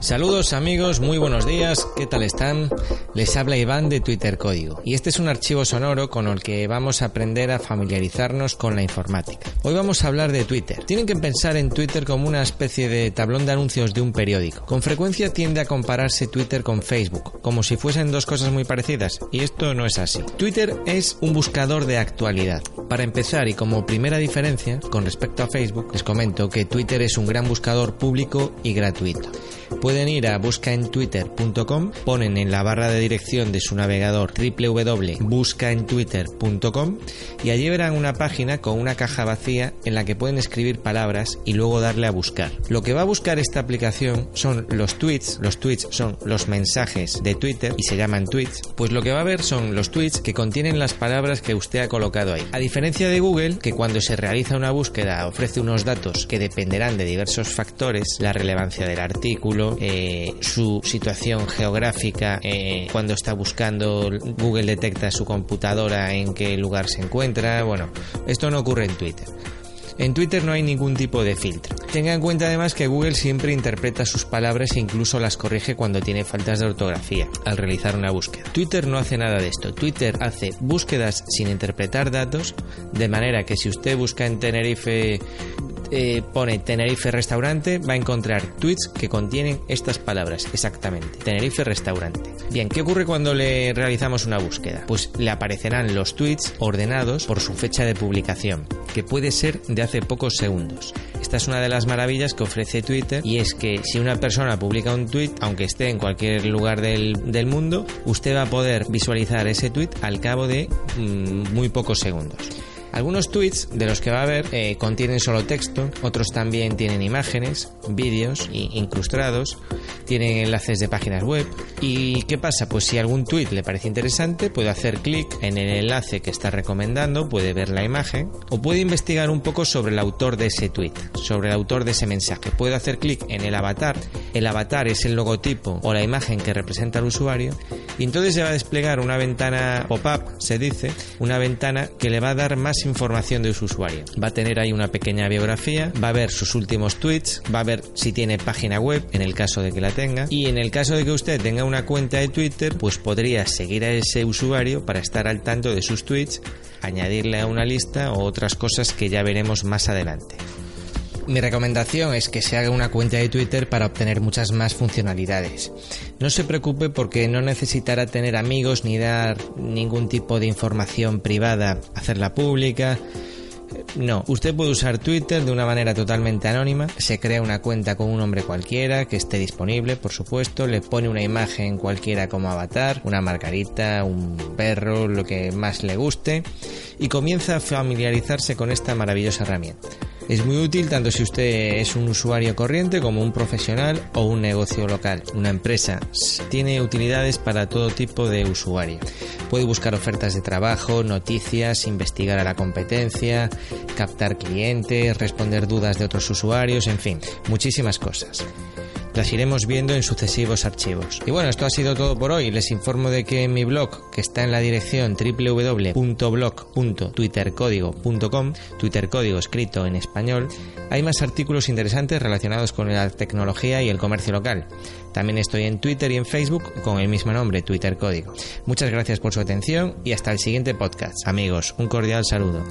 Saludos amigos, muy buenos días, ¿qué tal están? Les habla Iván de Twitter Código y este es un archivo sonoro con el que vamos a aprender a familiarizarnos con la informática. Hoy vamos a hablar de Twitter. Tienen que pensar en Twitter como una especie de tablón de anuncios de un periódico. Con frecuencia tiende a compararse Twitter con Facebook, como si fuesen dos cosas muy parecidas, y esto no es así. Twitter es un buscador de actualidad. Para empezar y como primera diferencia con respecto a Facebook, les comento que Twitter es un gran buscador público y gratuito. Pueden ir a buscaentwitter.com, ponen en la barra de dirección de su navegador www.buscaentwitter.com y allí verán una página con una caja vacía en la que pueden escribir palabras y luego darle a buscar. Lo que va a buscar esta aplicación son los tweets, los tweets son los mensajes de Twitter y se llaman tweets, pues lo que va a ver son los tweets que contienen las palabras que usted ha colocado ahí. A diferencia de Google, que cuando se realiza una búsqueda ofrece unos datos que dependerán de diversos factores, la relevancia del artículo, eh, su situación geográfica, eh, cuando está buscando, Google detecta su computadora en qué lugar se encuentra. Bueno, esto no ocurre en Twitter. En Twitter no hay ningún tipo de filtro. Tenga en cuenta además que Google siempre interpreta sus palabras e incluso las corrige cuando tiene faltas de ortografía al realizar una búsqueda. Twitter no hace nada de esto. Twitter hace búsquedas sin interpretar datos, de manera que si usted busca en Tenerife eh, pone Tenerife Restaurante, va a encontrar tweets que contienen estas palabras, exactamente. Tenerife Restaurante. Bien, ¿qué ocurre cuando le realizamos una búsqueda? Pues le aparecerán los tweets ordenados por su fecha de publicación, que puede ser de hace pocos segundos. Esta es una de las maravillas que ofrece Twitter y es que si una persona publica un tweet, aunque esté en cualquier lugar del, del mundo, usted va a poder visualizar ese tweet al cabo de mm, muy pocos segundos. Algunos tweets de los que va a ver eh, contienen solo texto, otros también tienen imágenes, vídeos incrustados, tienen enlaces de páginas web. ¿Y qué pasa? Pues si algún tweet le parece interesante, puede hacer clic en el enlace que está recomendando, puede ver la imagen o puede investigar un poco sobre el autor de ese tweet, sobre el autor de ese mensaje. Puede hacer clic en el avatar. El avatar es el logotipo o la imagen que representa al usuario y entonces se va a desplegar una ventana pop-up, se dice, una ventana que le va a dar más información de su usuario. Va a tener ahí una pequeña biografía, va a ver sus últimos tweets, va a ver si tiene página web, en el caso de que la tenga, y en el caso de que usted tenga una cuenta de Twitter, pues podría seguir a ese usuario para estar al tanto de sus tweets, añadirle a una lista o otras cosas que ya veremos más adelante. Mi recomendación es que se haga una cuenta de Twitter para obtener muchas más funcionalidades. No se preocupe porque no necesitará tener amigos ni dar ningún tipo de información privada, hacerla pública. No, usted puede usar Twitter de una manera totalmente anónima, se crea una cuenta con un nombre cualquiera que esté disponible, por supuesto, le pone una imagen cualquiera como avatar, una margarita, un perro, lo que más le guste, y comienza a familiarizarse con esta maravillosa herramienta. Es muy útil tanto si usted es un usuario corriente como un profesional o un negocio local, una empresa. Tiene utilidades para todo tipo de usuario. Puede buscar ofertas de trabajo, noticias, investigar a la competencia, captar clientes, responder dudas de otros usuarios, en fin, muchísimas cosas las iremos viendo en sucesivos archivos. Y bueno, esto ha sido todo por hoy. Les informo de que en mi blog, que está en la dirección www.blog.twittercódigo.com, Twitter código escrito en español, hay más artículos interesantes relacionados con la tecnología y el comercio local. También estoy en Twitter y en Facebook con el mismo nombre, Twitter Código. Muchas gracias por su atención y hasta el siguiente podcast. Amigos, un cordial saludo.